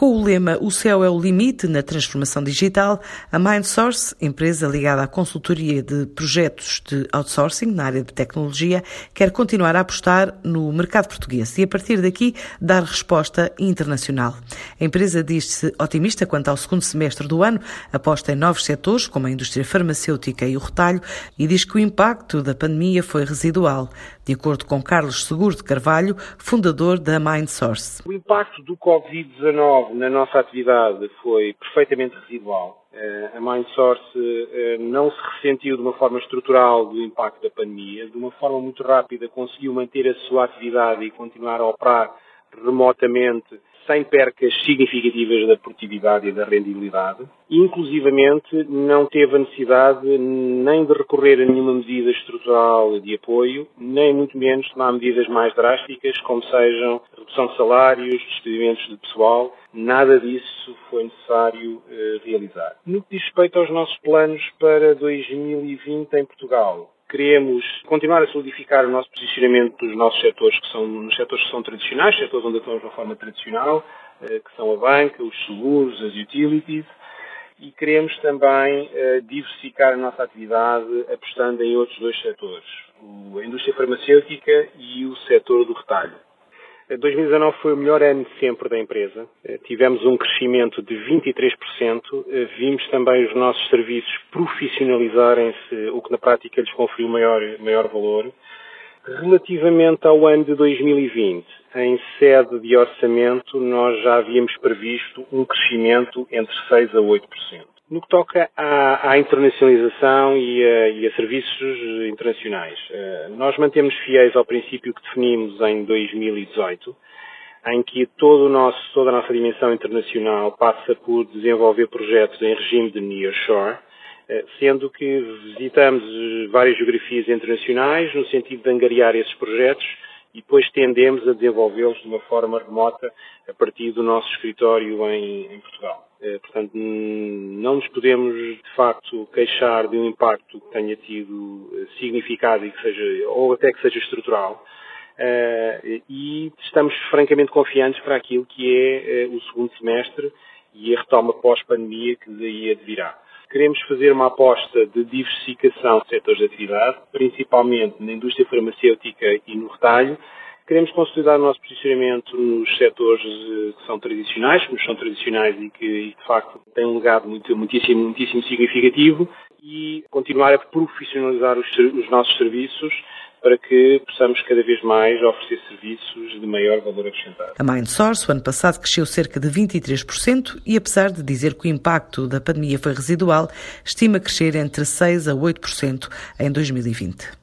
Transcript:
Com o lema O céu é o limite na transformação digital, a MindSource, empresa ligada à consultoria de projetos de outsourcing na área de tecnologia, quer continuar a apostar no mercado português e, a partir daqui, dar resposta internacional. A empresa diz-se otimista quanto ao segundo semestre do ano, aposta em novos setores, como a indústria farmacêutica e o retalho, e diz que o impacto da pandemia foi residual, de acordo com Carlos Seguro de Carvalho, fundador da MindSource. O impacto do Covid-19 na nossa atividade foi perfeitamente residual. Eh, a MindSource eh, não se ressentiu de uma forma estrutural do impacto da pandemia, de uma forma muito rápida conseguiu manter a sua atividade e continuar a operar remotamente sem percas significativas da produtividade e da rendibilidade. Inclusivamente, não teve a necessidade nem de recorrer a nenhuma medida estrutural de apoio, nem muito menos tomar medidas mais drásticas, como sejam redução de salários, despedimentos de pessoal. Nada disso foi necessário eh, realizar. No que diz respeito aos nossos planos para 2020 em Portugal, queremos continuar a solidificar o nosso posicionamento nos nossos setores, que são nos setores que são tradicionais, setores onde atuamos de uma forma tradicional, eh, que são a banca, os seguros, as utilities, e queremos também eh, diversificar a nossa atividade apostando em outros dois setores, a indústria farmacêutica e o setor do retalho. 2019 foi o melhor ano sempre da empresa. Eh, tivemos um crescimento de 23%. Eh, vimos também os nossos serviços profissionalizarem-se, o que na prática lhes conferiu maior, maior valor. Relativamente ao ano de 2020, em sede de orçamento, nós já havíamos previsto um crescimento entre 6% a 8%. No que toca à, à internacionalização e a, e a, serviços internacionais, eh, nós mantemos fiéis ao princípio que definimos em 2018, em que todo nosso, toda a nossa dimensão internacional passa por desenvolver projetos em regime de nearshore, eh, sendo que visitamos várias geografias internacionais no sentido de angariar esses projetos e depois tendemos a desenvolvê-los de uma forma remota a partir do nosso escritório em, em Portugal. Eh, portanto, não nos podemos, de facto, queixar de um impacto que tenha tido eh, significado e que seja, ou até que seja estrutural. Eh, e estamos francamente confiantes para aquilo que é o segundo semestre e a retoma pós-pandemia que daí advirá. Queremos fazer uma aposta de diversificação de setores de atividade, principalmente na indústria farmacêutica e no retalho, Queremos consolidar o nosso posicionamento nos setores eh, que são tradicionais, que nos são tradicionais e que, de facto, têm um legado muito, muitíssimo, muitíssimo significativo e continuar a profissionalizar os, os nossos serviços para que possamos cada vez mais oferecer serviços de maior valor acrescentado. A MindSource, o ano passado, cresceu cerca de 23% e, apesar de dizer que o impacto da pandemia foi residual, estima crescer entre 6% a 8% em 2020.